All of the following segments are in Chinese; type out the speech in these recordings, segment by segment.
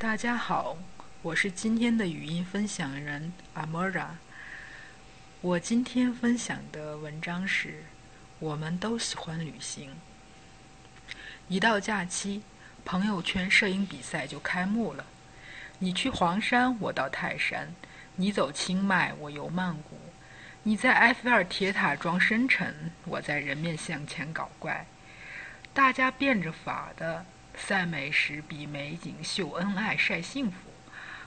大家好，我是今天的语音分享人 Amora。我今天分享的文章是：我们都喜欢旅行。一到假期，朋友圈摄影比赛就开幕了。你去黄山，我到泰山；你走清迈，我游曼谷；你在埃菲尔铁塔装深沉，我在人面像前搞怪。大家变着法的。晒美食比美景，秀恩爱晒幸福，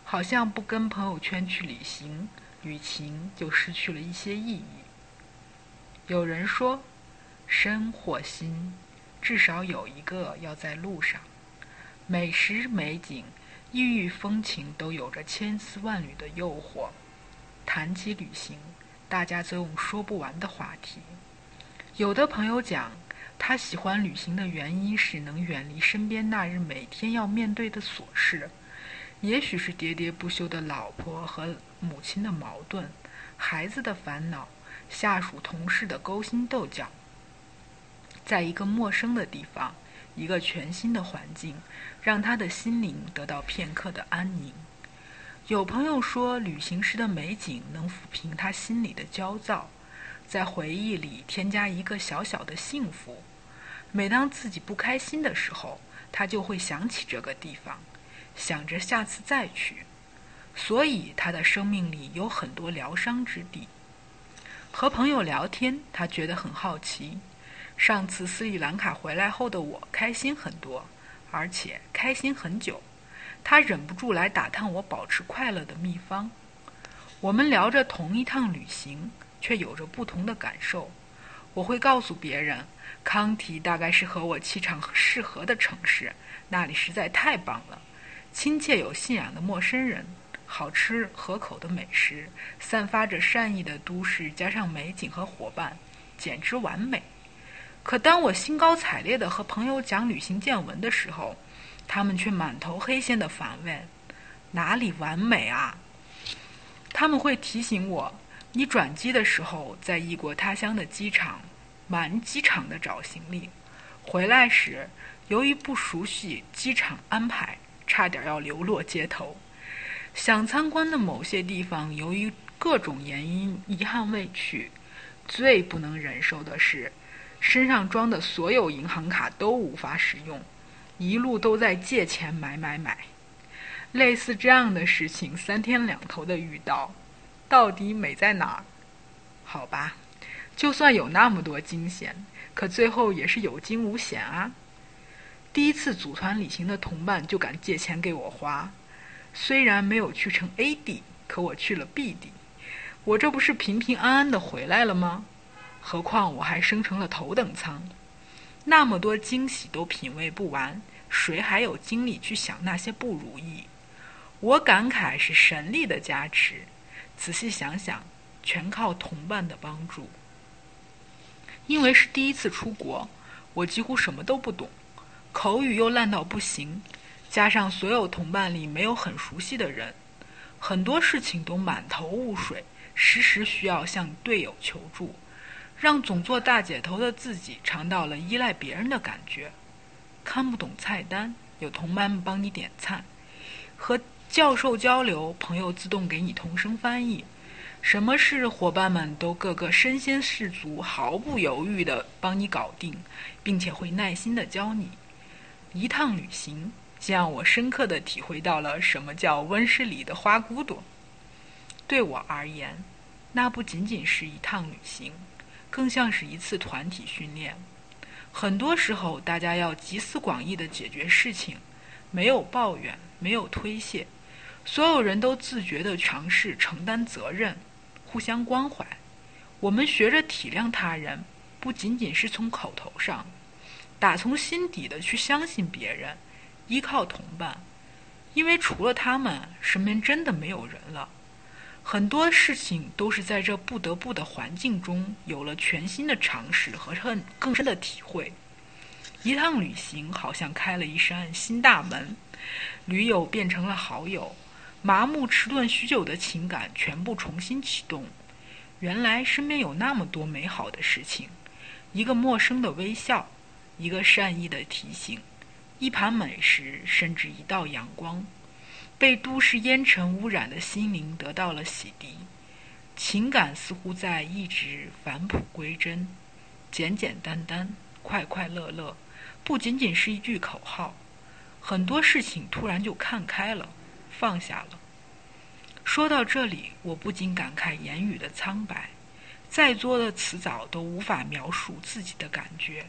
好像不跟朋友圈去旅行，旅行就失去了一些意义。有人说，身或心，至少有一个要在路上。美食、美景、异域风情都有着千丝万缕的诱惑。谈起旅行，大家总有说不完的话题。有的朋友讲。他喜欢旅行的原因是能远离身边那日每天要面对的琐事，也许是喋喋不休的老婆和母亲的矛盾，孩子的烦恼，下属同事的勾心斗角。在一个陌生的地方，一个全新的环境，让他的心灵得到片刻的安宁。有朋友说，旅行时的美景能抚平他心里的焦躁，在回忆里添加一个小小的幸福。每当自己不开心的时候，他就会想起这个地方，想着下次再去，所以他的生命里有很多疗伤之地。和朋友聊天，他觉得很好奇。上次斯里兰卡回来后的我开心很多，而且开心很久。他忍不住来打探我保持快乐的秘方。我们聊着同一趟旅行，却有着不同的感受。我会告诉别人。康提大概是和我气场适合的城市，那里实在太棒了。亲切有信仰的陌生人，好吃合口的美食，散发着善意的都市，加上美景和伙伴，简直完美。可当我兴高采烈地和朋友讲旅行见闻的时候，他们却满头黑线地反问：“哪里完美啊？”他们会提醒我：“你转机的时候，在异国他乡的机场。”满机场的找行李，回来时由于不熟悉机场安排，差点要流落街头。想参观的某些地方，由于各种原因遗憾未去。最不能忍受的是，身上装的所有银行卡都无法使用，一路都在借钱买买买。类似这样的事情，三天两头的遇到，到底美在哪儿？好吧。就算有那么多惊险，可最后也是有惊无险啊！第一次组团旅行的同伴就敢借钱给我花，虽然没有去成 A 地，可我去了 B 地，我这不是平平安安的回来了吗？何况我还升成了头等舱，那么多惊喜都品味不完，谁还有精力去想那些不如意？我感慨是神力的加持，仔细想想，全靠同伴的帮助。因为是第一次出国，我几乎什么都不懂，口语又烂到不行，加上所有同伴里没有很熟悉的人，很多事情都满头雾水，时时需要向队友求助，让总做大姐头的自己尝到了依赖别人的感觉。看不懂菜单，有同伴帮你点菜；和教授交流，朋友自动给你同声翻译。什么事，伙伴们都个个身先士卒，毫不犹豫地帮你搞定，并且会耐心地教你。一趟旅行，让我深刻地体会到了什么叫温室里的花骨朵。对我而言，那不仅仅是一趟旅行，更像是一次团体训练。很多时候，大家要集思广益地解决事情，没有抱怨，没有推卸，所有人都自觉地尝试承担责任。互相关怀，我们学着体谅他人，不仅仅是从口头上，打从心底的去相信别人，依靠同伴，因为除了他们，身边真的没有人了。很多事情都是在这不得不的环境中，有了全新的尝试和更更深的体会。一趟旅行好像开了一扇新大门，驴友变成了好友。麻木迟钝许久的情感全部重新启动。原来身边有那么多美好的事情：一个陌生的微笑，一个善意的提醒，一盘美食，甚至一道阳光。被都市烟尘污染的心灵得到了洗涤，情感似乎在一直返璞归真，简简单单，快快乐乐，不仅仅是一句口号。很多事情突然就看开了，放下了。说到这里，我不禁感慨言语的苍白，再多的词藻都无法描述自己的感觉，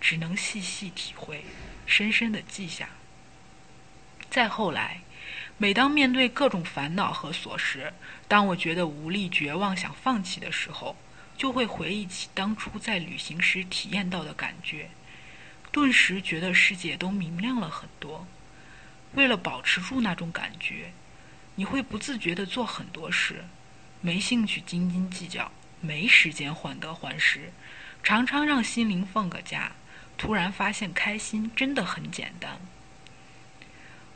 只能细细体会，深深的记下。再后来，每当面对各种烦恼和琐事，当我觉得无力、绝望、想放弃的时候，就会回忆起当初在旅行时体验到的感觉，顿时觉得世界都明亮了很多。为了保持住那种感觉。你会不自觉地做很多事，没兴趣斤斤计较，没时间患得患失，常常让心灵放个假。突然发现开心真的很简单。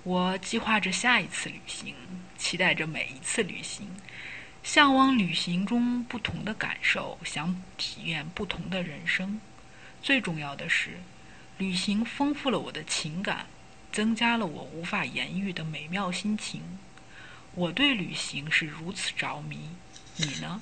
我计划着下一次旅行，期待着每一次旅行，向往旅行中不同的感受，想体验不同的人生。最重要的是，旅行丰富了我的情感，增加了我无法言喻的美妙心情。我对旅行是如此着迷，你呢？